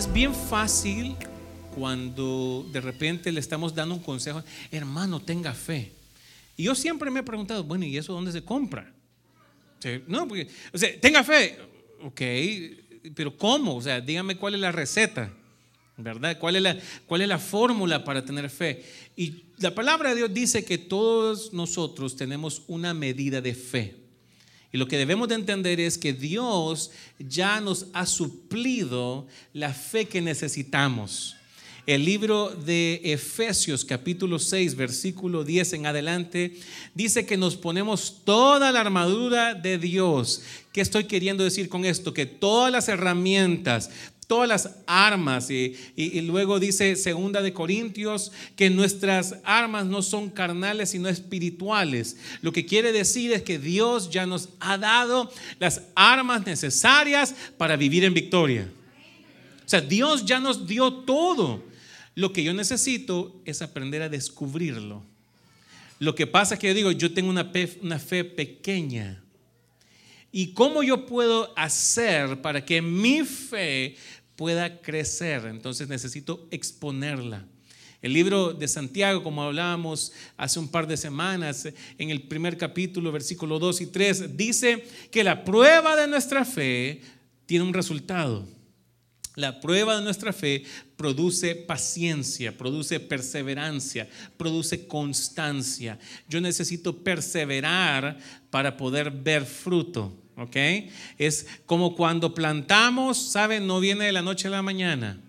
Es bien fácil cuando de repente le estamos dando un consejo, hermano, tenga fe. Y yo siempre me he preguntado, bueno, ¿y eso dónde se compra? No, porque, o sea, tenga fe, ok, pero ¿cómo? O sea, dígame cuál es la receta, ¿verdad? ¿Cuál es la, cuál es la fórmula para tener fe? Y la palabra de Dios dice que todos nosotros tenemos una medida de fe. Y lo que debemos de entender es que Dios ya nos ha suplido la fe que necesitamos. El libro de Efesios capítulo 6 versículo 10 en adelante dice que nos ponemos toda la armadura de Dios. ¿Qué estoy queriendo decir con esto? Que todas las herramientas, todas las armas. Y, luego dice segunda de Corintios que nuestras armas no son carnales sino espirituales. Lo que quiere decir es que Dios ya nos ha dado las armas necesarias para vivir en victoria. O sea, Dios ya nos dio todo. Lo que yo necesito es aprender a descubrirlo. Lo que pasa es que yo digo, yo tengo una una fe pequeña. ¿Y cómo yo puedo hacer para que mi fe pueda crecer. Entonces necesito exponerla. El libro de Santiago, como hablábamos hace un par de semanas, en el primer capítulo, versículo 2 y 3, dice que la prueba de nuestra fe tiene un resultado. La prueba de nuestra fe produce paciencia, produce perseverancia, produce constancia. Yo necesito perseverar para poder ver fruto. ¿Ok? Es como cuando plantamos, ¿saben? No viene de la noche a la mañana.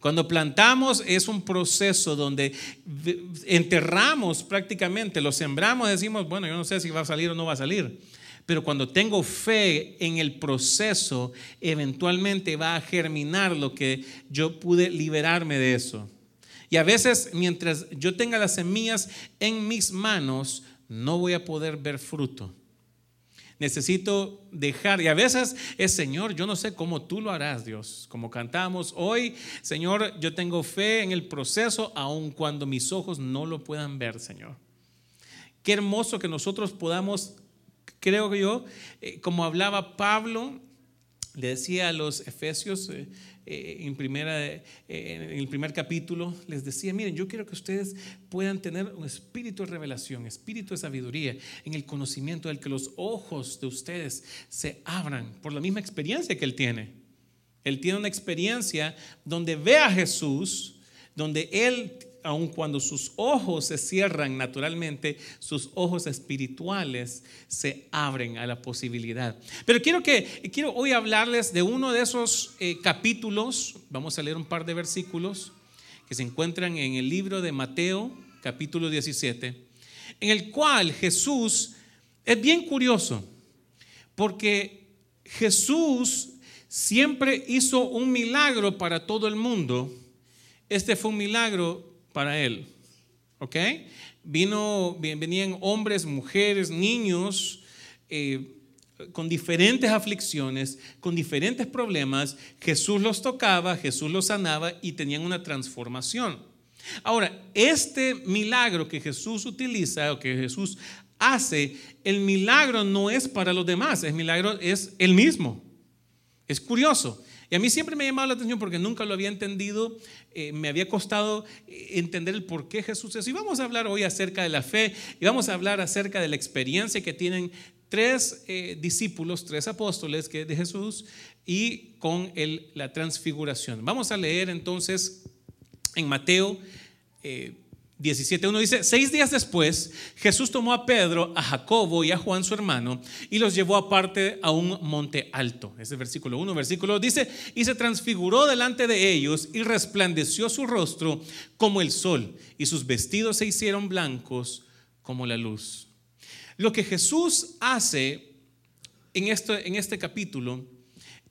Cuando plantamos es un proceso donde enterramos prácticamente, lo sembramos, decimos, bueno, yo no sé si va a salir o no va a salir. Pero cuando tengo fe en el proceso, eventualmente va a germinar lo que yo pude liberarme de eso. Y a veces, mientras yo tenga las semillas en mis manos, no voy a poder ver fruto. Necesito dejar, y a veces es, Señor, yo no sé cómo tú lo harás, Dios. Como cantamos hoy, Señor, yo tengo fe en el proceso, aun cuando mis ojos no lo puedan ver, Señor. Qué hermoso que nosotros podamos, creo yo, eh, como hablaba Pablo, le decía a los efesios, eh, en, primera, eh, en el primer capítulo, les decía, miren, yo quiero que ustedes puedan tener un espíritu de revelación, espíritu de sabiduría, en el conocimiento del que los ojos de ustedes se abran por la misma experiencia que Él tiene. Él tiene una experiencia donde ve a Jesús, donde Él aun cuando sus ojos se cierran naturalmente, sus ojos espirituales se abren a la posibilidad. Pero quiero que quiero hoy hablarles de uno de esos eh, capítulos. Vamos a leer un par de versículos que se encuentran en el libro de Mateo, capítulo 17, en el cual Jesús es bien curioso, porque Jesús siempre hizo un milagro para todo el mundo. Este fue un milagro para él. ¿Ok? Vino, venían hombres, mujeres, niños eh, con diferentes aflicciones, con diferentes problemas. Jesús los tocaba, Jesús los sanaba y tenían una transformación. Ahora, este milagro que Jesús utiliza o que Jesús hace, el milagro no es para los demás, el milagro es el mismo. Es curioso. Y a mí siempre me ha llamado la atención porque nunca lo había entendido, eh, me había costado eh, entender el por qué Jesús es. Y vamos a hablar hoy acerca de la fe y vamos a hablar acerca de la experiencia que tienen tres eh, discípulos, tres apóstoles que de Jesús y con el, la transfiguración. Vamos a leer entonces en Mateo 17.1 dice, seis días después, Jesús tomó a Pedro, a Jacobo y a Juan su hermano y los llevó aparte a un monte alto. Ese es versículo 1. Versículo 2 dice, y se transfiguró delante de ellos y resplandeció su rostro como el sol y sus vestidos se hicieron blancos como la luz. Lo que Jesús hace en este, en este capítulo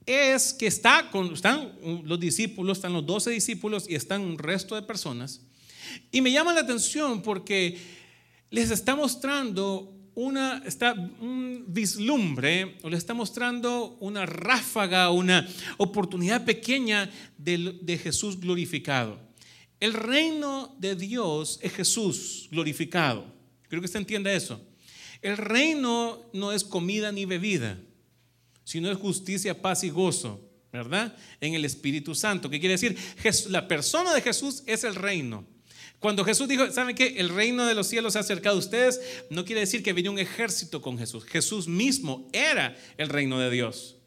es que está con, están los discípulos, están los doce discípulos y están un resto de personas y me llama la atención porque les está mostrando una, está un vislumbre, o les está mostrando una ráfaga, una oportunidad pequeña de, de Jesús glorificado. El reino de Dios es Jesús glorificado. Creo que usted entienda eso. El reino no es comida ni bebida, sino es justicia, paz y gozo ¿verdad? En el Espíritu Santo. ¿Qué quiere decir? la persona de Jesús es el reino. Cuando Jesús dijo, ¿saben qué? El reino de los cielos se ha acercado a ustedes, no quiere decir que vino un ejército con Jesús. Jesús mismo era el reino de Dios.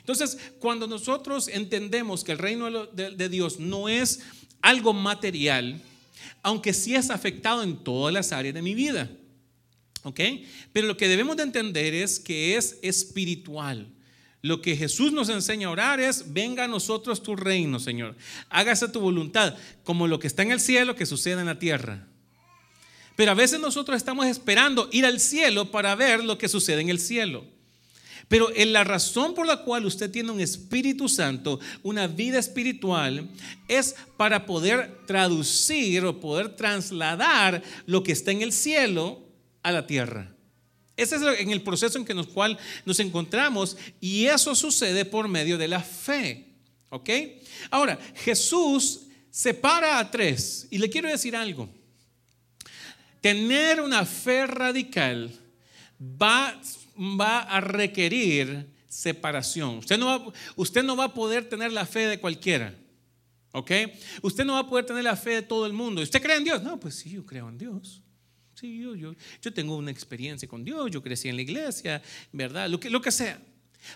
Entonces, cuando nosotros entendemos que el reino de, Dios no es algo material, aunque sí es afectado en todas las áreas de mi vida. ¿Ok? Pero lo que debemos de entender es que es espiritual. Lo que Jesús nos enseña a orar es, venga a nosotros tu reino, Señor. Hágase tu voluntad, como lo que está en el cielo, que suceda en la tierra. Pero a veces nosotros estamos esperando ir al cielo para ver lo que sucede en el cielo. Pero la razón por la cual usted tiene un Espíritu Santo, una vida espiritual, es para poder traducir o poder trasladar lo que está en el cielo a la tierra. Ese es en el proceso en que nos, cual nos encontramos y eso sucede por medio de la fe. ¿Ok? Ahora, Jesús separa a tres y le quiero decir algo. Tener una fe radical va va a requerir separación. Usted no va, usted no va a poder tener la fe de cualquiera. ¿Ok? Usted no va a poder tener la fe de todo el mundo. ¿Usted cree en Dios? No, pues sí, yo creo en Dios. Sí, yo, yo, yo tengo una experiencia con Dios, yo crecí en la iglesia, ¿verdad? Lo que, lo que sea.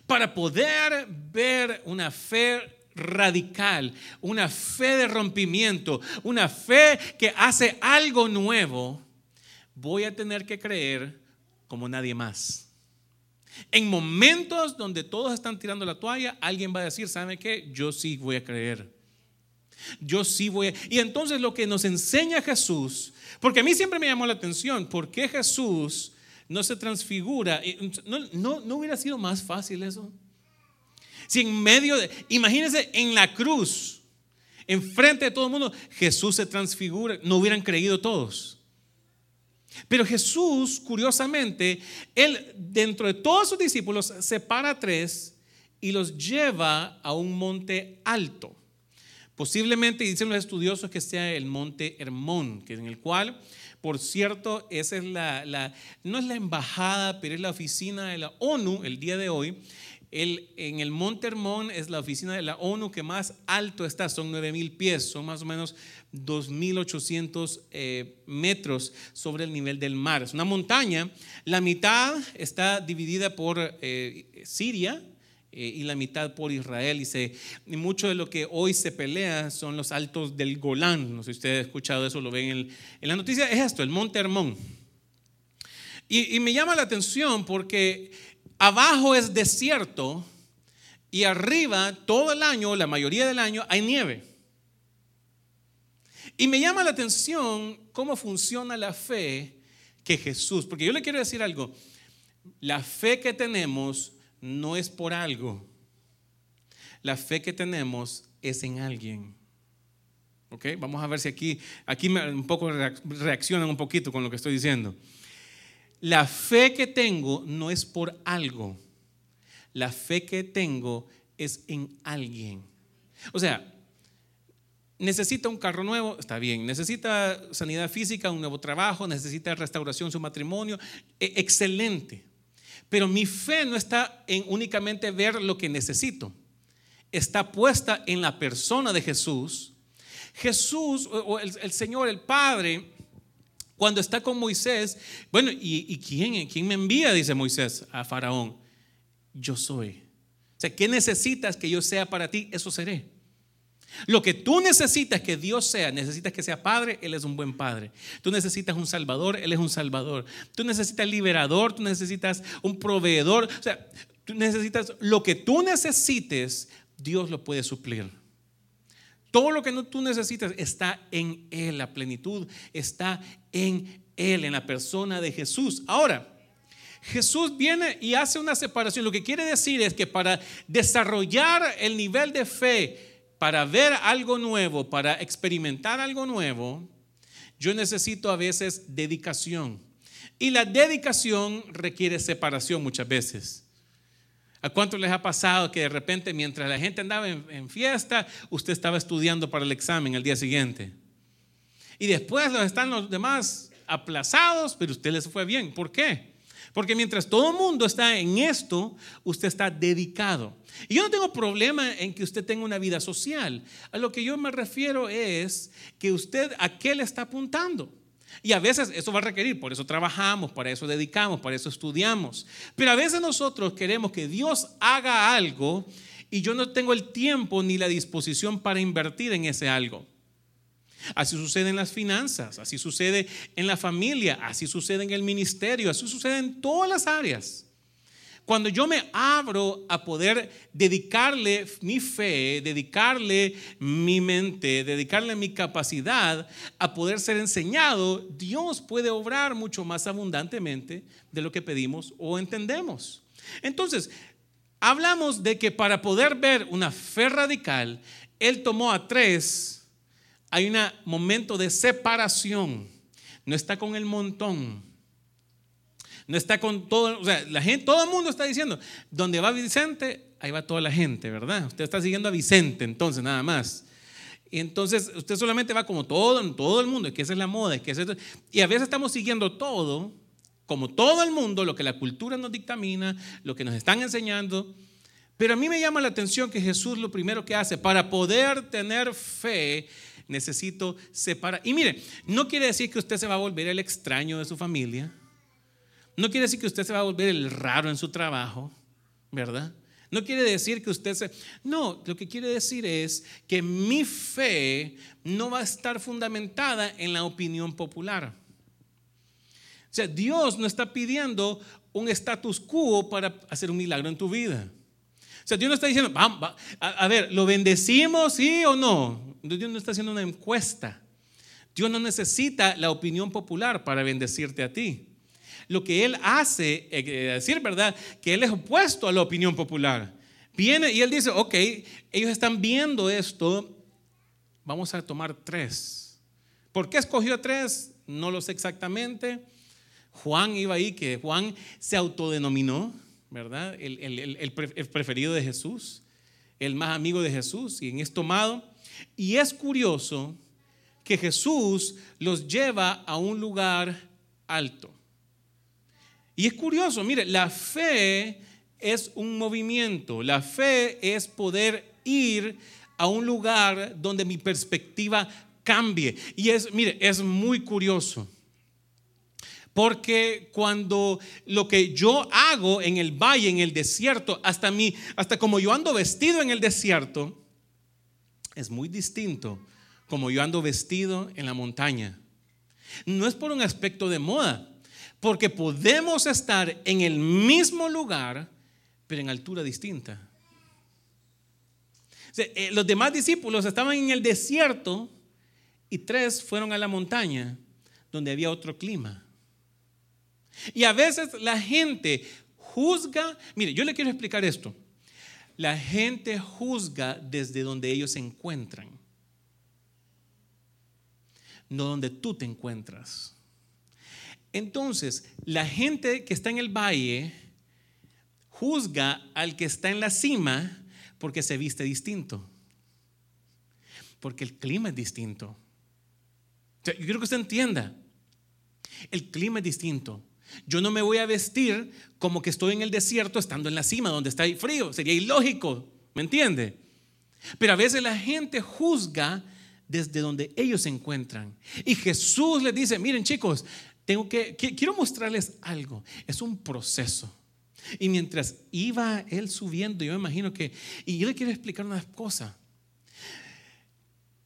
Para poder ver una fe radical, una fe de rompimiento, una fe que hace algo nuevo, voy a tener que creer como nadie más. En momentos donde todos están tirando la toalla, alguien va a decir, ¿sabe qué? Yo sí voy a creer. Yo sí voy a... Y entonces lo que nos enseña Jesús, porque a mí siempre me llamó la atención, ¿por qué Jesús no se transfigura? ¿No, no, hubiera sido más fácil eso? Si en medio de... Imagínense en la cruz, enfrente de todo el mundo, Jesús se transfigura, no hubieran creído todos. Pero Jesús, curiosamente, él dentro de todos sus discípulos separa tres y los lleva a un monte alto. Posiblemente dicen los estudiosos que sea el monte Hermón, que en el cual, por cierto, esa es la, no es la embajada, pero es la oficina de la ONU el día de hoy. El, en el Monte Hermón es la oficina de la ONU que más alto está, son 9000 pies, son más o menos 2.800 eh, metros sobre el nivel del mar. Es una montaña. La mitad está dividida por eh, Siria eh, y la mitad por Israel. Y, se, mucho de lo que hoy se pelea son los altos del Golán. No sé si usted ha escuchado eso, lo ven en, en la noticia. Es esto, el Monte Hermón. Y, y me llama la atención porque abajo es desierto y arriba todo el año, la mayoría del año, hay nieve. Y me llama la atención cómo funciona la fe que Jesús, porque yo le quiero decir algo, la fe que tenemos no es por algo, la fe que tenemos es en alguien. ¿Ok? Vamos a ver si aquí, aquí un poco reaccionan un poquito con lo que estoy diciendo. La fe que tengo no es por algo, la fe que tengo es en alguien. O sea, necesita un carro nuevo, está bien, necesita sanidad física, un nuevo trabajo, necesita restauración su matrimonio, e, excelente. Pero mi fe no está en únicamente ver lo que necesito, está puesta en la persona de Jesús. Jesús, o el, Señor, el Padre, cuando está con Moisés, bueno, ¿y, quién, quién me envía? Dice Moisés a Faraón. Yo soy. O sea, ¿qué necesitas que yo sea para ti? Eso seré. Lo que tú necesitas que Dios sea, necesitas que sea padre, Él es un buen padre. Tú necesitas un salvador, Él es un salvador. Tú necesitas liberador, tú necesitas un proveedor. O sea, tú necesitas lo que tú necesites, Dios lo puede suplir. Todo lo que tú necesitas está en Él, la plenitud está en Él, en la persona de Jesús. Ahora, Jesús viene y hace una separación. Lo que quiere decir es que para desarrollar el nivel de fe, para ver algo nuevo, para experimentar algo nuevo, yo necesito a veces dedicación. Y la dedicación requiere separación muchas veces. ¿A cuánto les ha pasado que de repente mientras la gente andaba en, fiesta, usted estaba estudiando para el examen el día siguiente? Y después están los demás aplazados, pero usted les fue bien. ¿Por qué? Porque mientras todo el mundo está en esto, usted está dedicado. Y yo no tengo problema en que usted tenga una vida social. A lo que yo me refiero es que usted a qué le está apuntando. Y a veces eso va a requerir, por eso trabajamos, para eso dedicamos, para eso estudiamos. Pero a veces nosotros queremos que Dios haga algo y yo no tengo el tiempo ni la disposición para invertir en ese algo. Así sucede en las finanzas, así sucede en la familia, así sucede en el ministerio, así sucede en todas las áreas. Cuando yo me abro a poder dedicarle mi fe, dedicarle mi mente, dedicarle mi capacidad a poder ser enseñado, Dios puede obrar mucho más abundantemente de lo que pedimos o entendemos. Entonces, hablamos de que para poder ver una fe radical, Él tomó a tres hay un momento de separación. No está con el montón. No está con todo, o sea, la gente, todo el mundo está diciendo, donde va Vicente, ahí va toda la gente, ¿verdad? Usted está siguiendo a Vicente, entonces, nada más. Y entonces usted solamente va como todo, todo el mundo, que esa es la moda, que y a veces estamos siguiendo todo, como todo el mundo, lo que la cultura nos dictamina, lo que nos están enseñando. Pero a mí me llama la atención que Jesús lo primero que hace para poder tener fe necesito separar. Y mire, no quiere decir que usted se va a volver el extraño de su familia. No quiere decir que usted se va a volver el raro en su trabajo, ¿verdad? No quiere decir que usted se... No, lo que quiere decir es que mi fe no va a estar fundamentada en la opinión popular. O sea, Dios no está pidiendo un status quo para hacer un milagro en tu vida. O sea, Dios no está diciendo, a, a, ver, ¿lo bendecimos, sí o no? Dios no está haciendo una encuesta. Dios no necesita la opinión popular para bendecirte a ti. Lo que Él hace, es eh, decir verdad, que Él es opuesto a la opinión popular. Viene y Él dice, ok, ellos están viendo esto, vamos a tomar tres. ¿Por qué escogió tres? No lo sé exactamente. Juan iba ahí, que Juan se autodenominó, ¿verdad? El, el preferido de Jesús, el más amigo de Jesús, y en esto tomado y es curioso que Jesús los lleva a un lugar alto. Y es curioso, mire, la fe es un movimiento, la fe es poder ir a un lugar donde mi perspectiva cambie. Y es, mire, es muy curioso. Porque cuando lo que yo hago en el valle, en el desierto, hasta mí, hasta como yo ando vestido en el desierto, es muy distinto como yo ando vestido en la montaña. No es por un aspecto de moda, porque podemos estar en el mismo lugar, pero en altura distinta. Eh, los demás discípulos estaban en el desierto y tres fueron a la montaña donde había otro clima. Y a veces la gente juzga, mire, yo le quiero explicar esto. La gente juzga desde donde ellos se encuentran, no donde tú te encuentras. Entonces, la gente que está en el valle juzga al que está en la cima porque se viste distinto, porque el clima es distinto. yo quiero que usted entienda, el clima es distinto. Yo no me voy a vestir como que estoy en el desierto estando en la cima donde está frío. Sería ilógico, ¿me entiende? Pero a veces la gente juzga desde donde ellos se encuentran. Y Jesús les dice, miren chicos, tengo que, quiero mostrarles algo. Es un proceso. Y mientras iba él subiendo, yo me imagino que, y yo le quiero explicar una cosa.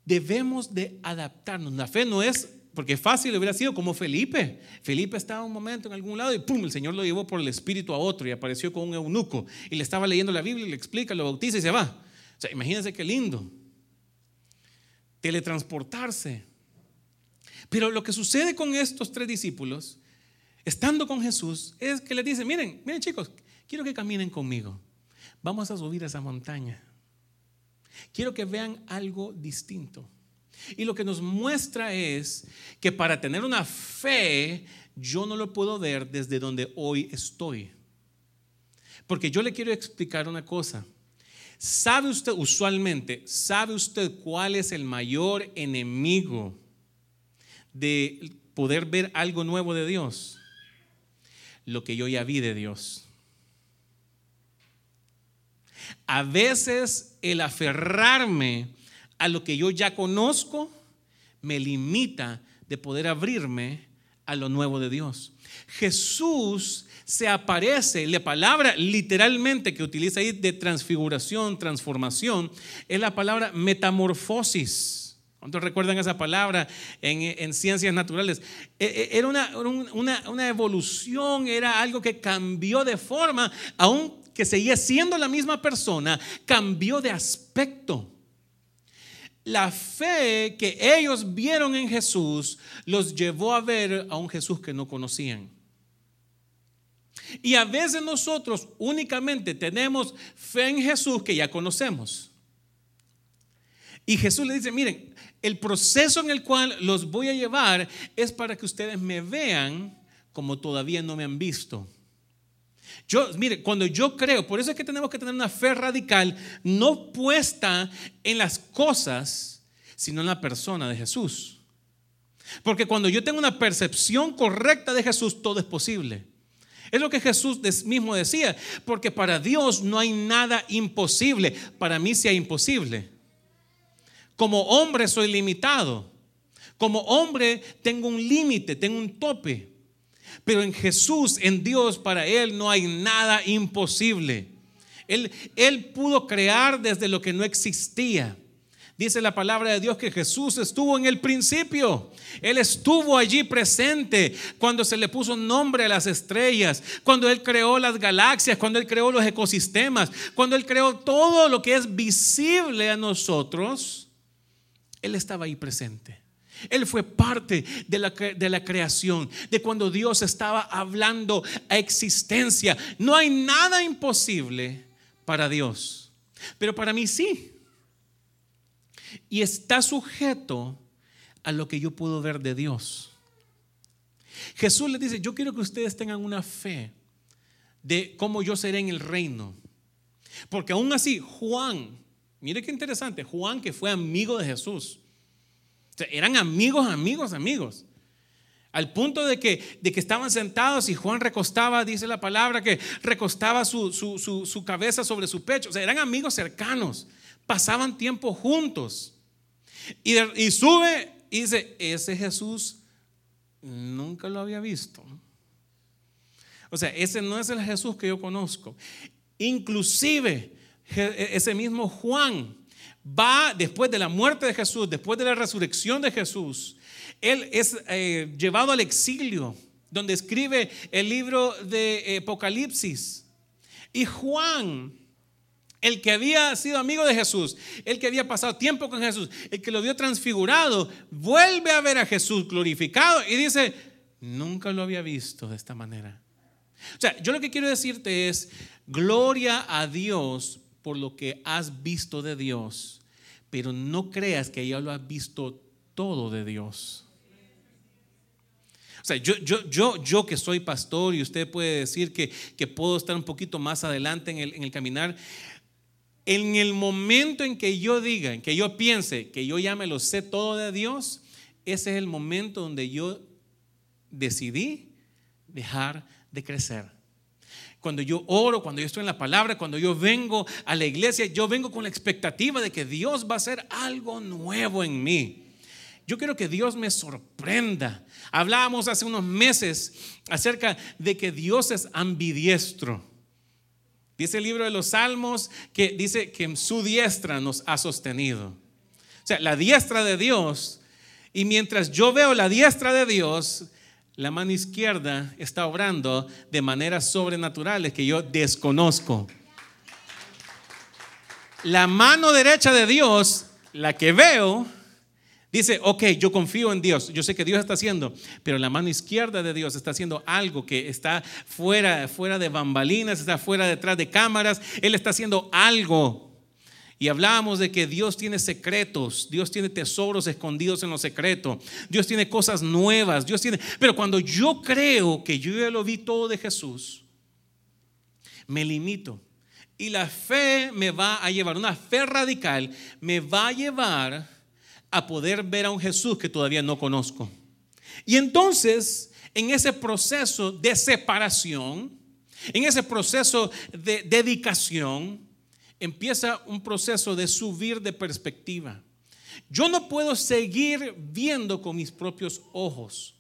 Debemos de adaptarnos. La fe no es porque fácil hubiera sido como Felipe. Felipe estaba un momento en algún lado y pum, el Señor lo llevó por el Espíritu a otro y apareció con un eunuco y le estaba leyendo la Biblia y le explica, lo bautiza y se va. O sea, imagínense qué lindo. Teletransportarse. Pero lo que sucede con estos tres discípulos, estando con Jesús, es que les dice, miren, miren chicos, quiero que caminen conmigo. Vamos a subir a esa montaña. Quiero que vean algo distinto. Y lo que nos muestra es que para tener una fe, yo no lo puedo ver desde donde hoy estoy. Porque yo le quiero explicar una cosa. ¿Sabe usted, usualmente, sabe usted cuál es el mayor enemigo de poder ver algo nuevo de Dios? lo que yo ya vi de Dios. A veces el aferrarme a lo que yo ya conozco me limita de poder abrirme a lo nuevo de Dios. Jesús se aparece, la palabra literalmente que utiliza ahí de transfiguración, transformación, es la palabra metamorfosis. ¿Cuántos recuerdan esa palabra en, ciencias naturales? E, e, era una, una, evolución, era algo que cambió de forma, aunque seguía siendo la misma persona, cambió de aspecto. La fe que ellos vieron en Jesús los llevó a ver a un Jesús que no conocían. Y a veces nosotros únicamente tenemos fe en Jesús que ya conocemos. Y Jesús le dice, miren, el proceso en el cual los voy a llevar es para que ustedes me vean como todavía no me han visto. Yo, mire, cuando yo creo, por eso es que tenemos que tener una fe radical, no puesta en las cosas, sino en la persona de Jesús. Porque cuando yo tengo una percepción correcta de Jesús, todo es posible. Es lo que Jesús mismo decía, porque para Dios no hay nada imposible, para mí hay imposible. Como hombre soy limitado. Como hombre tengo un límite, tengo un tope. Pero en Jesús, en Dios, para Él no hay nada imposible. Él, él pudo crear desde lo que no existía. Dice la palabra de Dios que Jesús estuvo en el principio. Él estuvo allí presente cuando se le puso nombre a las estrellas, cuando Él creó las galaxias, cuando Él creó los ecosistemas, cuando Él creó todo lo que es visible a nosotros. Él estaba ahí presente. Él fue parte de la, de la, creación, de cuando Dios estaba hablando a existencia. No hay nada imposible para Dios, pero para mí sí. Y está sujeto a lo que yo puedo ver de Dios. Jesús le dice, yo quiero que ustedes tengan una fe de cómo yo seré en el reino. Porque aún así, Juan, Mire qué interesante, Juan que fue amigo de Jesús. Eran amigos, amigos, amigos. Al punto de que, de que estaban sentados y Juan recostaba, dice la palabra, que recostaba su, su, cabeza sobre su pecho. O sea, eran amigos cercanos. Pasaban tiempo juntos. Y, y sube y dice, ese Jesús nunca lo había visto. O sea, ese no es el Jesús que yo conozco. Inclusive e, ese mismo Juan va después de la muerte de Jesús, después de la resurrección de Juan, él es eh, llevado al exilio, donde escribe el libro de Apocalipsis. Y Juan, el que había sido amigo de Jesús, el que había pasado tiempo con Jesús, el que lo vio transfigurado, vuelve a ver a Jesús glorificado y dice, nunca lo había visto de esta manera. O sea, yo lo que quiero decirte es, gloria a Dios por lo que has visto de Dios, pero no creas que ya lo has visto todo de Dios. O sea, yo, yo, yo, yo que soy pastor y usted puede decir que, que puedo estar un poquito más adelante en el, en el caminar, en el momento en que yo diga, en que yo piense que yo ya me lo sé todo de Dios, ese es el momento donde yo decidí dejar de crecer cuando yo oro, cuando yo estoy en la palabra, cuando yo vengo a la iglesia, yo vengo con la expectativa de que Dios va a hacer algo nuevo en mí. Yo quiero que Dios me sorprenda. Hablábamos hace unos meses acerca de que Dios es ambidiestro. Dice el libro de los Salmos que dice que en su diestra nos ha sostenido. O sea, la diestra de Dios. Y mientras yo veo la diestra de Dios, la mano izquierda está obrando de maneras sobrenaturales que yo desconozco. La mano derecha de Dios, la que veo, dice, ok, yo confío en Dios, yo sé que Dios está haciendo, pero la mano izquierda de Dios está haciendo algo que está fuera, fuera de bambalinas, está fuera detrás de cámaras, Él está haciendo algo y hablábamos de que Dios tiene secretos, Dios tiene tesoros escondidos en lo secreto, Dios tiene cosas nuevas, Dios tiene... Pero cuando yo creo que yo ya lo vi todo de Jesús, me limito. Y la fe me va a llevar, una fe radical me va a llevar a poder ver a un Jesús que todavía no conozco. Y entonces en ese proceso de separación, en ese proceso de dedicación, empieza un proceso de subir de perspectiva. Yo no puedo seguir viendo con mis propios ojos.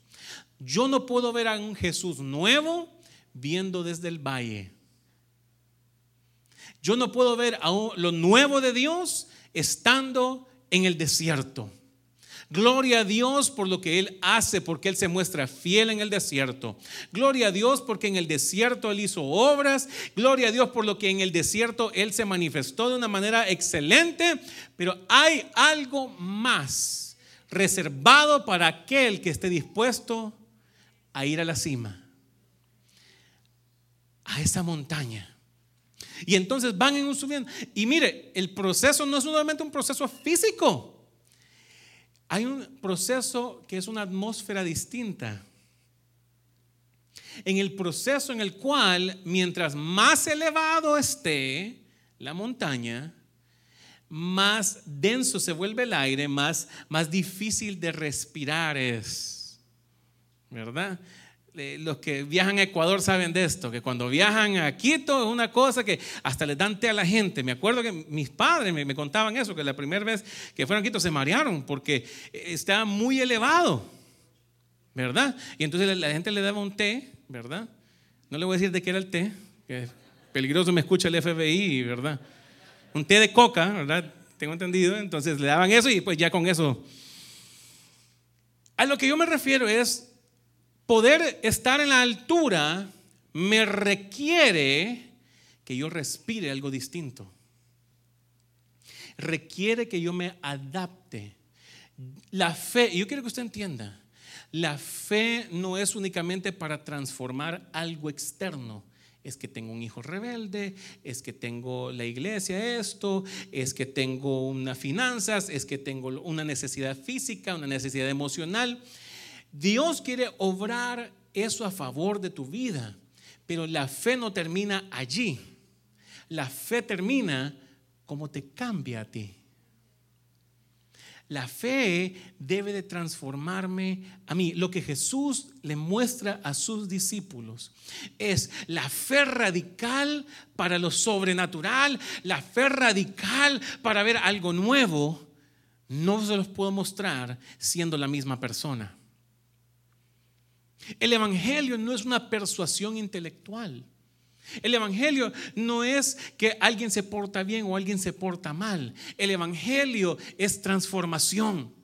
Yo no puedo ver a un Jesús nuevo viendo desde el valle. Yo no puedo ver a lo nuevo de Dios estando en el desierto. Gloria a Dios por lo que Él hace, porque Él se muestra fiel en el desierto. Gloria a Dios porque en el desierto Él hizo obras. Gloria a Dios por lo que en el desierto Él se manifestó de una manera excelente. Pero hay algo más reservado para aquel que esté dispuesto a ir a la cima, a esa montaña. Y entonces van en un subiendo. Y mire, el proceso no es solamente un proceso físico. Hay un proceso que es una atmósfera distinta. En el proceso en el cual, mientras más elevado esté la montaña, más denso se vuelve el aire, más, más difícil de respirar es. ¿Verdad? Los que viajan a Ecuador saben de esto, que cuando viajan a Quito es una cosa que hasta les dan té a la gente. Me acuerdo que mis padres me, contaban eso, que la primera vez que fueron a Quito se marearon porque estaba muy elevado, ¿verdad? Y entonces la, gente le daba un té, ¿verdad? No le voy a decir de qué era el té, que peligroso me escucha el FBI, ¿verdad? Un té de coca, ¿verdad? Tengo entendido. Entonces le daban eso y pues ya con eso. A lo que yo me refiero es poder estar en la altura me requiere que yo respire algo distinto. Requiere que yo me adapte. La fe, yo quiero que usted entienda, la fe no es únicamente para transformar algo externo. Es que tengo un hijo rebelde, es que tengo la iglesia esto, es que tengo unas finanzas, es que tengo una necesidad física, una necesidad emocional. Dios quiere obrar eso a favor de tu vida, pero la fe no termina allí. La fe termina como te cambia a ti. La fe debe de transformarme a mí. Lo que Jesús le muestra a sus discípulos es la fe radical para lo sobrenatural, la fe radical para ver algo nuevo. No se los puedo mostrar siendo la misma persona. El Evangelio no es una persuasión intelectual. El Evangelio no es que alguien se porta bien o alguien se porta mal. El Evangelio es transformación,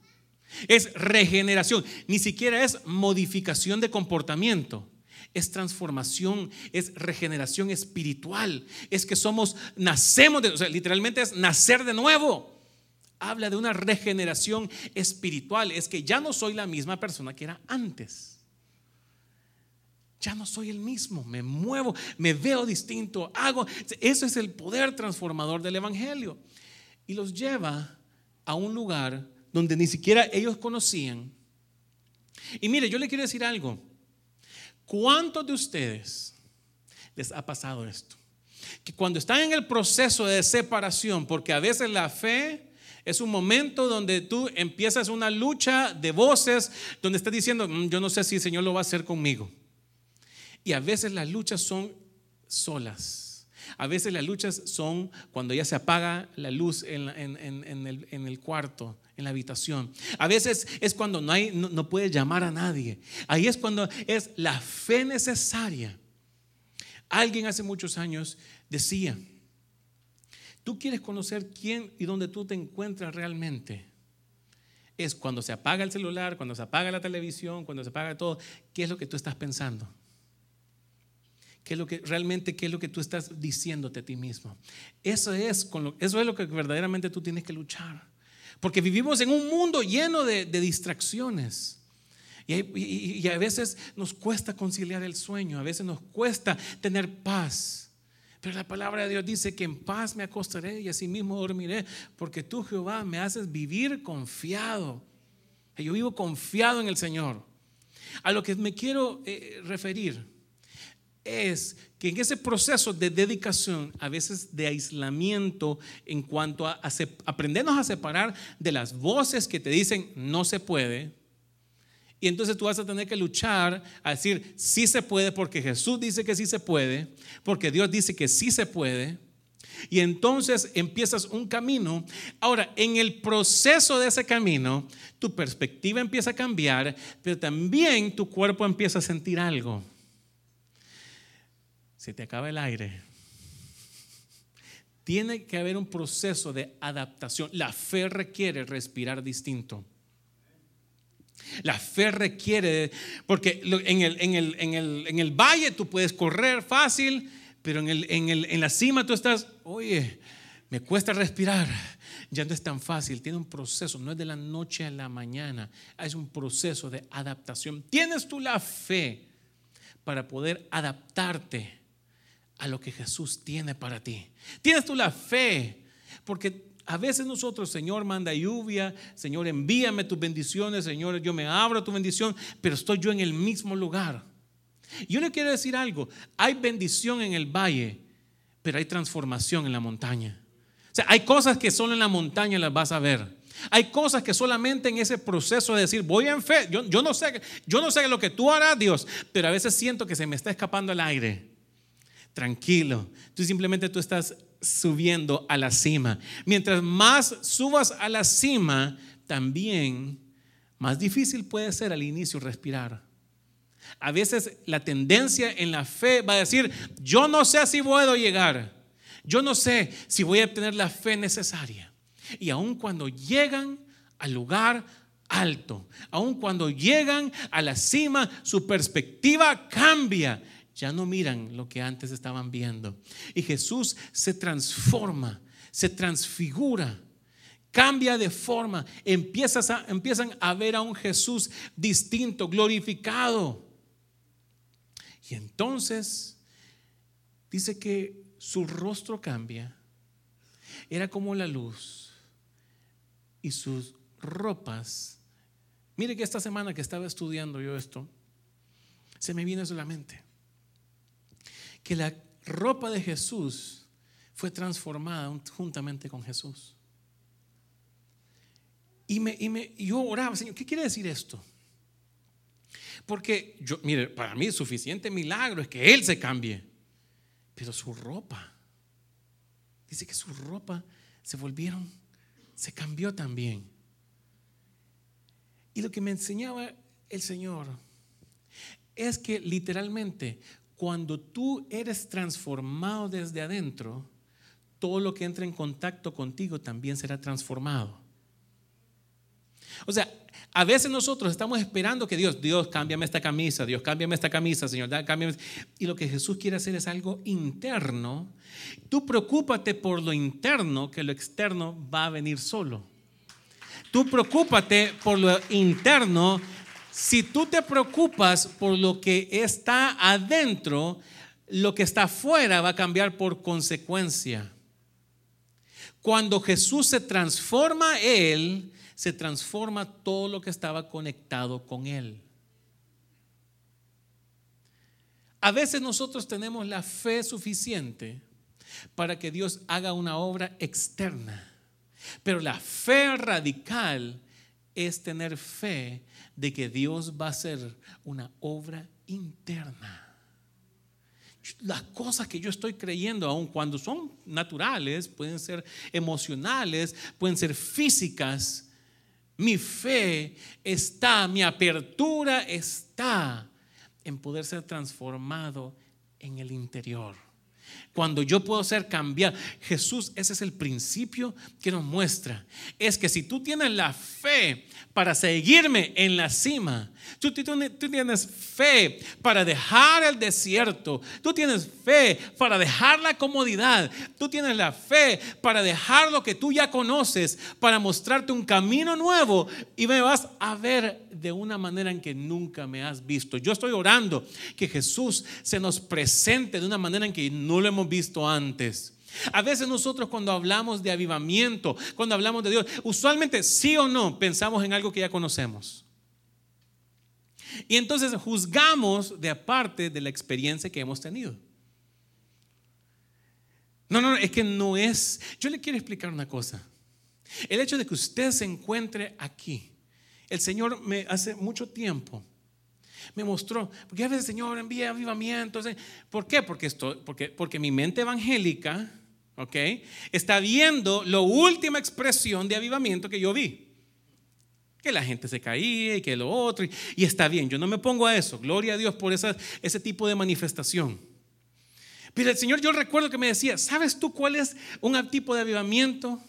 es regeneración, ni siquiera es modificación de comportamiento. Es transformación, es regeneración espiritual. Es que somos, nacemos, de, literalmente es nacer de nuevo. Habla de una regeneración espiritual. Es que ya no soy la misma persona que era antes ya no soy el mismo, me muevo, me veo distinto, hago. Eso es el poder transformador del Evangelio. Y los lleva a un lugar donde ni siquiera ellos conocían. Y mire, yo le quiero decir algo. ¿Cuántos de ustedes les ha pasado esto? Que cuando están en el proceso de separación, porque a veces la fe es un momento donde tú empiezas una lucha de voces, donde estás diciendo, mm, yo no sé si el Señor lo va a hacer conmigo. Y a veces las luchas son solas. A veces las luchas son cuando ya se apaga la luz en, el, cuarto, en la habitación. A veces es cuando no, hay, no, no llamar a nadie. Ahí es cuando es la fe necesaria. Alguien hace muchos años decía, tú quieres conocer quién y dónde tú te encuentras realmente. Es cuando se apaga el celular, cuando se apaga la televisión, cuando se apaga todo. ¿Qué es lo que tú estás pensando? ¿Qué es lo que realmente qué es lo que tú estás diciéndote a ti mismo? Eso es, con lo, eso es lo que verdaderamente tú tienes que luchar. Porque vivimos en un mundo lleno de, distracciones. Y, a veces nos cuesta conciliar el sueño, a veces nos cuesta tener paz. Pero la palabra de Dios dice que en paz me acostaré y así mismo dormiré, porque tú, Jehová, me haces vivir confiado. Yo vivo confiado en el Señor. A lo que me quiero eh, referir es que en ese proceso de dedicación, a veces de aislamiento, en cuanto a, aprendernos a separar de las voces que te dicen no se puede Y entonces tú vas a tener que luchar a decir, sí se puede, porque Jesús dice que sí se puede, porque Dios dice que sí se puede. Y entonces empiezas un camino. Ahora, en el proceso de ese camino, tu perspectiva empieza a cambiar, pero también tu cuerpo empieza a sentir algo. Se te acaba el aire. Tiene que haber un proceso de adaptación. La fe requiere respirar distinto. La fe requiere, porque en el, en el, valle tú puedes correr fácil, pero en, el, en, la cima tú estás, oye, me cuesta respirar, ya no es tan fácil, tiene un proceso, no es de la noche a la mañana, es un proceso de adaptación. ¿Tienes tú la fe para poder adaptarte a lo que Jesús tiene para ti? ¿Tienes tú la fe? Porque a veces nosotros, Señor, manda lluvia, Señor, envíame tus bendiciones, Señor, yo me abro tu bendición, pero estoy yo en el mismo lugar. Yo le quiero decir algo, hay bendición en el valle, pero hay transformación en la montaña. O sea, hay cosas que solo en la montaña las vas a ver. Hay cosas que solamente en ese proceso de decir, voy en fe, yo, yo, no sé, yo no sé lo que tú harás, Dios, pero a veces siento que se me está escapando el aire. Tranquilo, tú simplemente tú estás subiendo a la cima. Mientras más subas a la cima, también más difícil puede ser al inicio respirar. A veces la tendencia en la fe va a decir, yo no sé si puedo llegar, yo no sé si voy a obtener la fe necesaria. Y aun cuando llegan al lugar alto, aun cuando llegan a la cima, su perspectiva cambia ya no miran lo que antes estaban viendo. Y Jesús se transforma, se transfigura, cambia de forma, empiezan a ver a un Jesús distinto, glorificado. Y entonces dice que su rostro cambia, era como la luz y sus ropas. Mire que esta semana que estaba estudiando yo esto, se me vino solamente que la ropa de Jesús fue transformada juntamente con Jesús. Y, me, y, yo oraba, Señor, ¿qué quiere decir esto? Porque yo, mire, para mí suficiente milagro es que Él se cambie, pero su ropa, dice que su ropa se volvieron, se cambió también. Y lo que me enseñaba el Señor es que literalmente cuando tú eres transformado desde adentro, todo lo que entra en contacto contigo también será transformado. O sea, a veces nosotros estamos esperando que Dios, Dios, cámbiame esta camisa, Dios, cámbiame esta camisa, Señor, cámbiame. Y lo que Jesús quiere hacer es algo interno. Tú preocúpate por lo interno, que lo externo va a venir solo. Tú preocúpate por lo interno, si tú te preocupas por lo que está adentro, lo que está afuera va a cambiar por consecuencia. Cuando Jesús se transforma Él, se transforma todo lo que estaba conectado con Él. A veces nosotros tenemos la fe suficiente para que Dios haga una obra externa, pero la fe radical es tener fe de que Dios va a hacer una obra interna. Las cosas que yo estoy creyendo, aun cuando son naturales, pueden ser emocionales, pueden ser físicas, mi fe está, mi apertura está en poder ser transformado en el interior. Cuando yo puedo ser cambiado. Jesús, ese es el principio que nos muestra. Es que si tú tienes la fe para seguirme en la cima, tú, tienes fe para dejar el desierto, tú tienes fe para dejar la comodidad, tú tienes la fe para dejar lo que tú ya conoces, para mostrarte un camino nuevo y me vas a ver de una manera en que nunca me has visto. Yo estoy orando que Jesús se nos presente de una manera en que no lo hemos visto antes. A veces nosotros cuando hablamos de avivamiento, cuando hablamos de Dios, usualmente sí o no pensamos en algo que ya conocemos. Y entonces juzgamos de aparte de la experiencia que hemos tenido. No, no, es que no es. Yo le quiero explicar una cosa. El hecho de que usted se encuentre aquí el Señor me hace mucho tiempo me mostró, porque a veces el Señor envía avivamientos. ¿Por qué? Porque, esto, porque, porque mi mente evangélica, ¿ok? Está viendo la última expresión de avivamiento que yo vi. Que la gente se caía y que lo otro. Y, está bien, yo no me pongo a eso. Gloria a Dios por esa, ese tipo de manifestación. Pero el Señor, yo recuerdo que me decía, ¿sabes tú cuál es un tipo de avivamiento?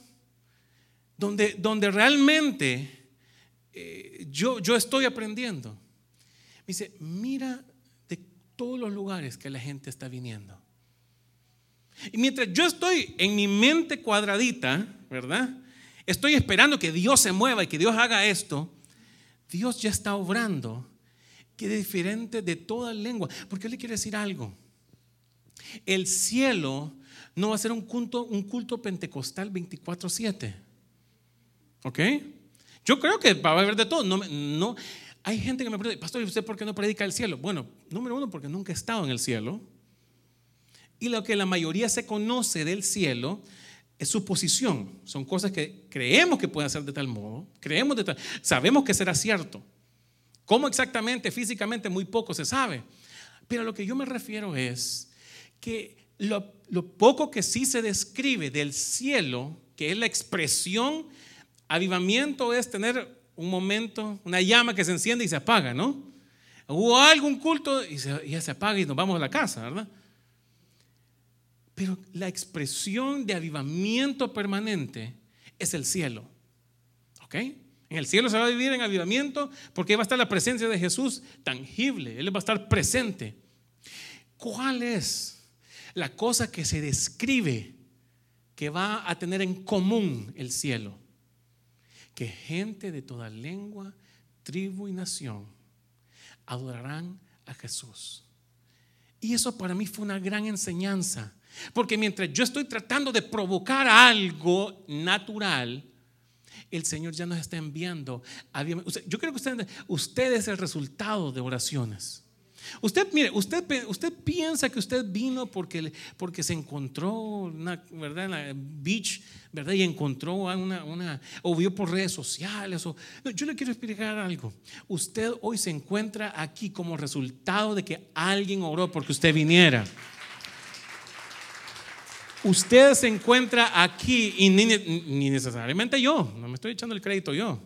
Donde, donde realmente eh, yo, yo estoy aprendiendo dice, mira de todos los lugares que la gente está viniendo. Y mientras yo estoy en mi mente cuadradita, ¿verdad? Estoy esperando que Dios se mueva y que Dios haga esto. Dios ya está obrando, que es diferente de toda lengua. Porque le quiero decir algo. El cielo no va a ser un culto, un culto pentecostal 24/7. ¿Ok? Yo creo que va a haber de todo. No, no, hay gente que me pregunta, pastor, ¿y usted por qué no predica el cielo? Bueno, número uno, porque nunca he estado en el cielo. Y lo que la mayoría se conoce del cielo es su posición. Son cosas que creemos que pueden ser de tal modo, creemos de tal, sabemos que será cierto. ¿Cómo exactamente, físicamente, muy poco se sabe? Pero lo que yo me refiero es que lo poco que sí se describe del cielo, que es la expresión, avivamiento es tener un momento, una llama que se enciende y se apaga, ¿no? Hubo algún culto y, ya se apaga y nos vamos a la casa, ¿verdad? Pero la expresión de avivamiento permanente es el cielo. ¿Ok? En el cielo se va a vivir en avivamiento porque va a estar la presencia de Jesús tangible, Él va a estar presente. ¿Cuál es la cosa que se describe que va a tener en común el cielo? Que gente de toda lengua, tribu y nación adorarán a Jesús. Y eso para mí fue una gran enseñanza, porque mientras yo estoy tratando de provocar algo natural, el Señor ya nos está enviando. Yo creo que usted, usted es el resultado de oraciones. Usted, mire, usted, usted piensa que usted vino porque, porque se encontró, una, ¿verdad? En la beach, ¿verdad? Y encontró una, una, o vio por redes sociales. O, yo le quiero explicar algo. Usted hoy se encuentra aquí como resultado de que alguien oró porque usted viniera. Usted se encuentra aquí y ni, ni necesariamente yo, no me estoy echando el crédito yo.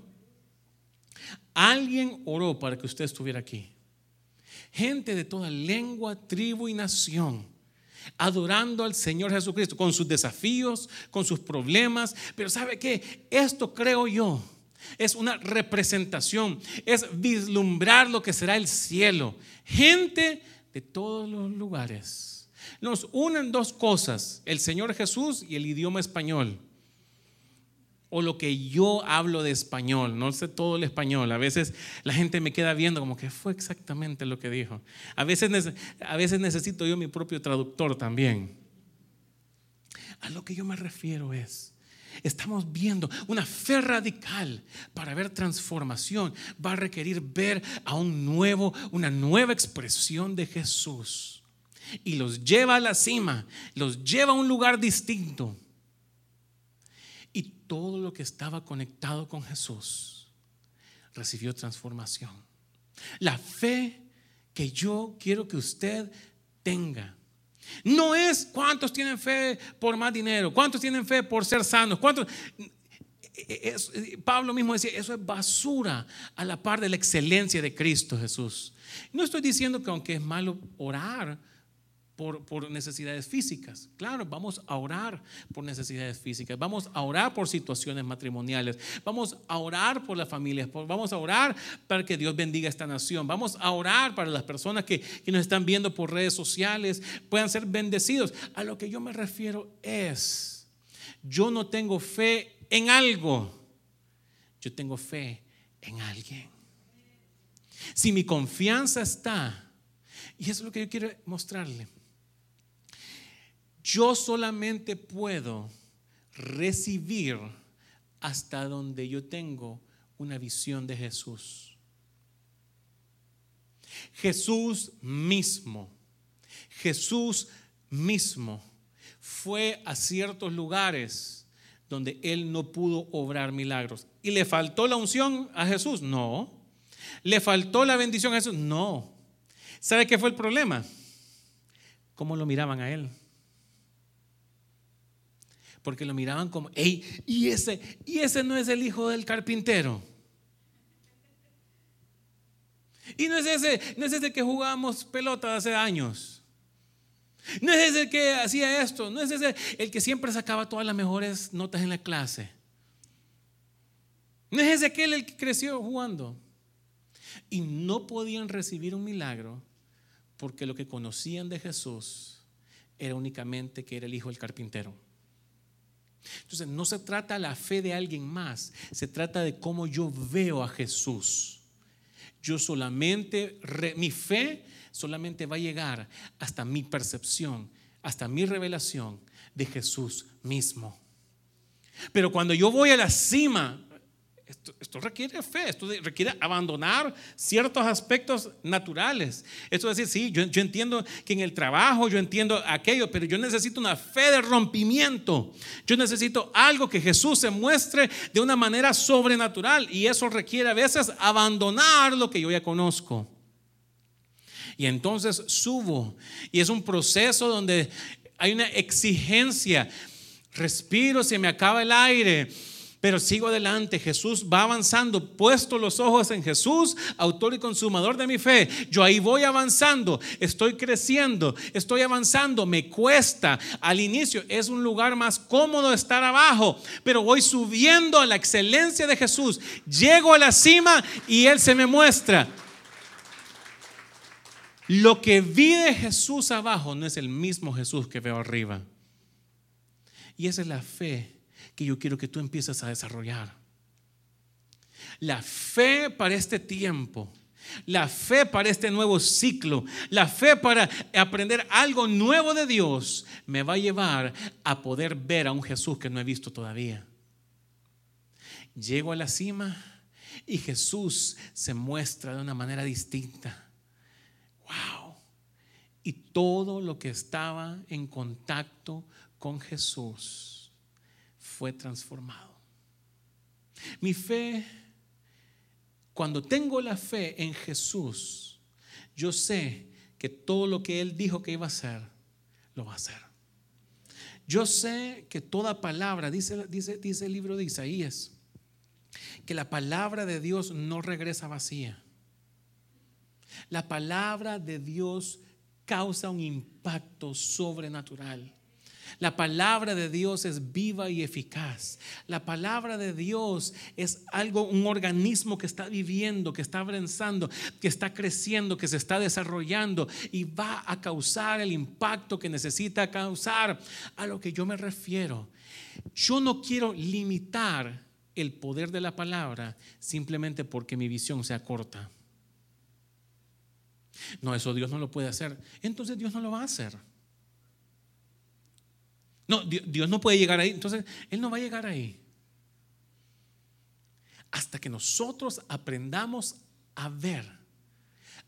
Alguien oró para que usted estuviera aquí gente de toda lengua, tribu y nación, adorando al Señor Jesucristo, con sus desafíos, con sus problemas. Pero ¿sabe qué? Esto creo yo. Es una representación, es vislumbrar lo que será el cielo. Gente de todos los lugares. Nos unen dos cosas, el Señor Jesús y el idioma español o lo que yo hablo de español, no sé todo el español. A veces la gente me queda viendo como que fue exactamente lo que dijo. A veces, a veces necesito yo mi propio traductor también. A lo que yo me refiero es, estamos viendo una fe radical para ver transformación. Va a requerir ver a un nuevo, una nueva expresión de Jesús. Y los lleva a la cima, los lleva a un lugar distinto todo lo que estaba conectado con Jesús recibió transformación. La fe que yo quiero que usted tenga no es cuántos tienen fe por más dinero, cuántos tienen fe por ser sanos, cuántos... Pablo mismo decía, eso es basura a la par de la excelencia de Cristo Jesús. No estoy diciendo que aunque es malo orar, por, necesidades físicas. Claro, vamos a orar por necesidades físicas, vamos a orar por situaciones matrimoniales, vamos a orar por las familias, vamos a orar para que Dios bendiga esta nación, vamos a orar para las personas que, que nos están viendo por redes sociales puedan ser bendecidos. A lo que yo me refiero es, yo no tengo fe en algo, yo tengo fe en alguien. Si mi confianza está, y eso es lo que yo quiero mostrarle yo solamente puedo recibir hasta donde yo tengo una visión de Jesús. Jesús mismo, Jesús mismo fue a ciertos lugares donde él no pudo obrar milagros. ¿Y le faltó la unción a Jesús? No. ¿Le faltó la bendición a Jesús? No. ¿Sabe qué fue el problema? ¿Cómo lo miraban a él? Porque lo miraban como, hey, y ese, y ese no es el hijo del carpintero. Y no es ese, no es ese que jugamos pelota hace años. No es ese que hacía esto, no es ese el que siempre sacaba todas las mejores notas en la clase. No es ese aquel el que creció jugando. Y no podían recibir un milagro porque lo que conocían de Jesús era únicamente que era el hijo del carpintero. Entonces, no se trata la fe de alguien más, se trata de cómo yo veo a Jesús. Yo solamente, mi fe solamente va a llegar hasta mi percepción, hasta mi revelación de Jesús mismo. Pero cuando yo voy a la cima, esto, requiere fe, esto requiere abandonar ciertos aspectos naturales. Esto es decir, sí, yo, yo, entiendo que en el trabajo, yo entiendo aquello, pero yo necesito una fe de rompimiento. Yo necesito algo que Jesús se muestre de una manera sobrenatural y eso requiere a veces abandonar lo que yo ya conozco. Y entonces subo. Y es un proceso donde hay una exigencia. Respiro, se me acaba el aire. Pero sigo adelante, Jesús va avanzando, puesto los ojos en Jesús, autor y consumador de mi fe. Yo ahí voy avanzando, estoy creciendo, estoy avanzando, me cuesta. Al inicio es un lugar más cómodo estar abajo, pero voy subiendo a la excelencia de Jesús. Llego a la cima y Él se me muestra. Lo que vi de Jesús abajo no es el mismo Jesús que veo arriba. Y esa es la fe que yo quiero que tú empieces a desarrollar. La fe para este tiempo, la fe para este nuevo ciclo, la fe para aprender algo nuevo de Dios, me va a llevar a poder ver a un Jesús que no he visto todavía. Llego a la cima y Jesús se muestra de una manera distinta wow. Y todo lo que estaba en contacto con Jesús fue transformado. Mi fe, cuando tengo la fe en Jesús, yo sé que todo lo que Él dijo que iba a hacer, lo va a hacer. Yo sé que toda palabra, dice, dice, dice el libro de Isaías, que la palabra de Dios no regresa vacía. La palabra de Dios causa un impacto sobrenatural. La palabra de Dios es viva y eficaz. La palabra de Dios es algo, un organismo que está viviendo, que está avanzando, que está creciendo, que se está desarrollando y va a causar el impacto que necesita causar. A lo que yo me refiero. Yo no quiero limitar el poder de la palabra simplemente porque mi visión sea corta. No, eso Dios no lo puede hacer. Entonces Dios no lo va a hacer. No, Dios no puede llegar ahí. Entonces Él no va a llegar ahí. Hasta que nosotros aprendamos a ver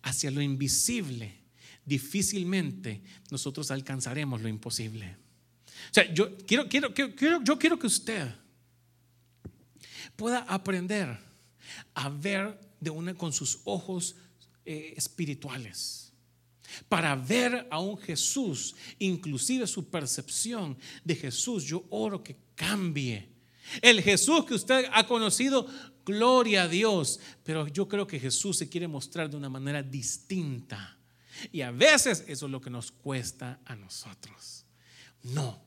hacia lo invisible, difícilmente nosotros alcanzaremos lo imposible. O sea, yo quiero, quiero, quiero, yo quiero que usted pueda aprender a ver de una con sus ojos eh, espirituales para ver a un Jesús, inclusive su percepción de Jesús. Yo oro que cambie. El Jesús que usted ha conocido, gloria a Dios, pero yo creo que Jesús se quiere mostrar de una manera distinta. Y a veces eso es lo que nos cuesta a nosotros. No,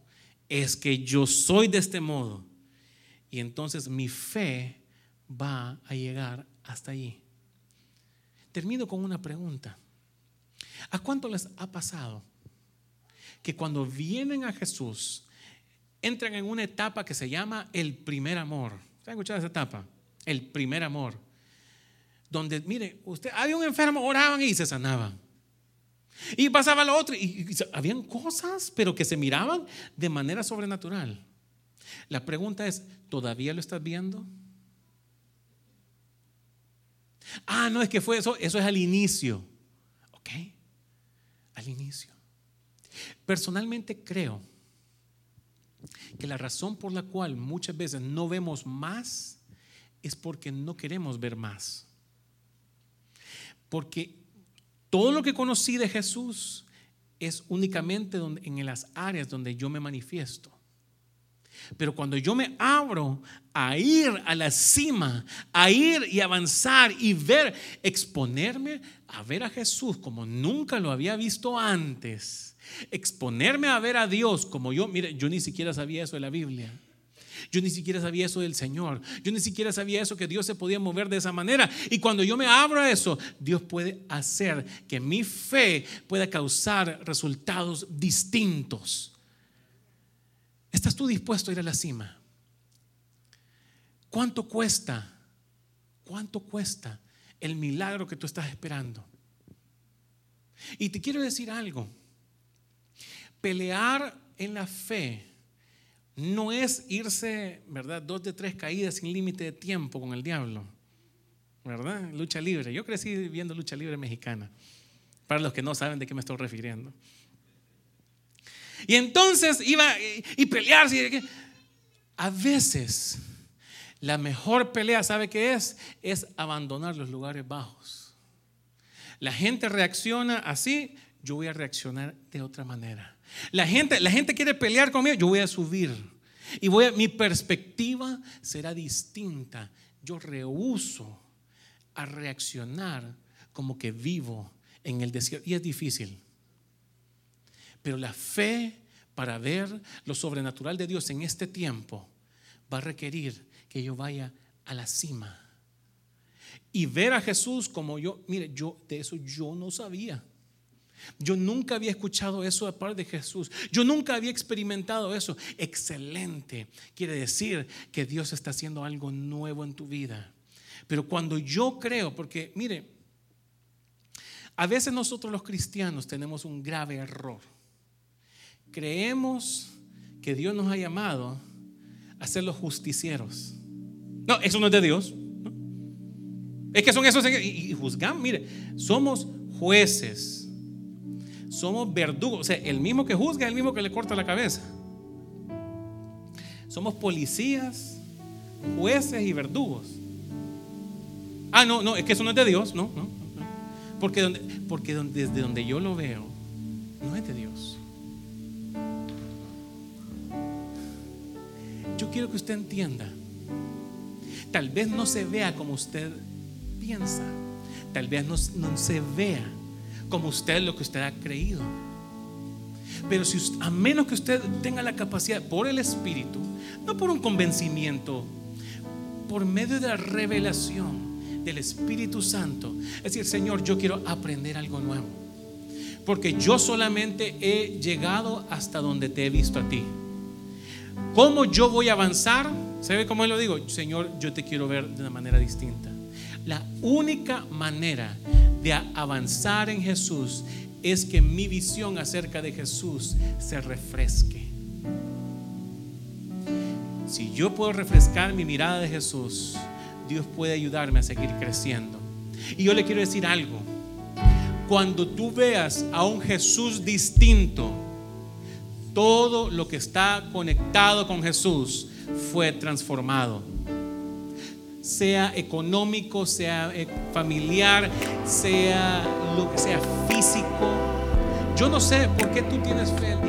es que yo soy de este modo. Y entonces mi fe va a llegar hasta allí. Termino con una pregunta. ¿A cuánto les ha pasado que cuando vienen a Jesús entran en una etapa que se llama el primer amor? ¿Se ha escuchado esa etapa? El primer amor. Donde, mire, usted, había un enfermo, oraban y se sanaban. Y pasaba lo otro. Y, y habían cosas, pero que se miraban de manera sobrenatural. La pregunta es, ¿todavía lo estás viendo? Ah, no, es que fue eso, eso es al inicio. Al inicio. Personalmente creo que la razón por la cual muchas veces no vemos más es porque no queremos ver más. Porque todo lo que conocí de Jesús es únicamente en las áreas donde yo me manifiesto. Pero cuando yo me abro a ir a la cima, a ir y avanzar y ver, exponerme a ver a Jesús como nunca lo había visto antes, exponerme a ver a Dios como yo, mire, yo ni siquiera sabía eso de la Biblia. Yo ni siquiera sabía eso del Señor. Yo ni siquiera sabía eso que Dios se podía mover de esa manera. Y cuando yo me abro a eso, Dios puede hacer que mi fe pueda causar resultados distintos ¿Estás tú dispuesto a ir a la cima? ¿Cuánto cuesta? ¿Cuánto cuesta el milagro que tú estás esperando? Y te quiero decir algo. Pelear en la fe no es irse, ¿verdad? Dos de tres caídas sin límite de tiempo con el diablo. ¿Verdad? Lucha libre. Yo crecí viendo lucha libre mexicana. Para los que no saben de qué me estoy refiriendo. Y entonces iba y pelearse. A veces la mejor pelea, ¿sabe qué es? Es abandonar los lugares bajos. La gente reacciona así, yo voy a reaccionar de otra manera. La gente, la gente quiere pelear conmigo, yo voy a subir. Y voy a, mi perspectiva será distinta. Yo rehuso a reaccionar como que vivo en el desierto. Y es difícil. Pero la fe para ver lo sobrenatural de Dios en este tiempo va a requerir que yo vaya a la cima. Y ver a Jesús como yo, mire, yo de eso yo no sabía. Yo nunca había escuchado eso de parte de Jesús. Yo nunca había experimentado eso. Excelente. Quiere decir que Dios está haciendo algo nuevo en tu vida. Pero cuando yo creo, porque mire, a veces nosotros los cristianos tenemos un grave error creemos que Dios nos ha llamado a ser los justicieros. No, eso no es de Dios. Es que son esos y juzgan, mire, somos jueces. Somos verdugos, o sea, el mismo que juzga es el mismo que le corta la cabeza. Somos policías, jueces y verdugos. Ah, no, no, es que eso no es de Dios, no, no. Porque, donde, porque desde donde yo lo veo, no es de Dios. Quiero que usted entienda. Tal vez no se vea como usted piensa. Tal vez no, se vea como usted lo que usted ha creído. Pero si, a menos que usted tenga la capacidad por el Espíritu, no por un convencimiento, por medio de la revelación del Espíritu Santo, es decir, Señor, yo quiero aprender algo nuevo. Porque yo solamente he llegado hasta donde te he visto a ti. ¿Cómo yo voy a avanzar? ¿Sabe cómo lo digo? Señor, yo te quiero ver de una manera distinta. La única manera de avanzar en Jesús es que mi visión acerca de Jesús se refresque. Si yo puedo refrescar mi mirada de Jesús, Dios puede ayudarme a seguir creciendo. Y yo le quiero decir algo. Cuando tú veas a un Jesús distinto, todo lo que está conectado con Jesús fue transformado. Sea económico, sea eh, familiar, sea lo que sea físico. Yo no sé por qué tú tienes fe el